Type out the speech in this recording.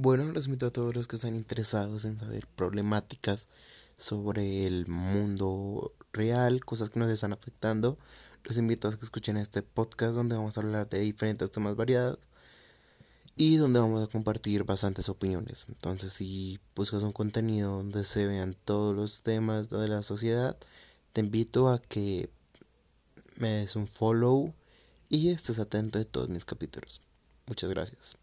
Bueno, los invito a todos los que están interesados en saber problemáticas sobre el mundo real, cosas que nos están afectando. Los invito a que escuchen este podcast donde vamos a hablar de diferentes temas variados y donde vamos a compartir bastantes opiniones. Entonces, si buscas un contenido donde se vean todos los temas de la sociedad, te invito a que me des un follow y estés atento de todos mis capítulos. Muchas gracias.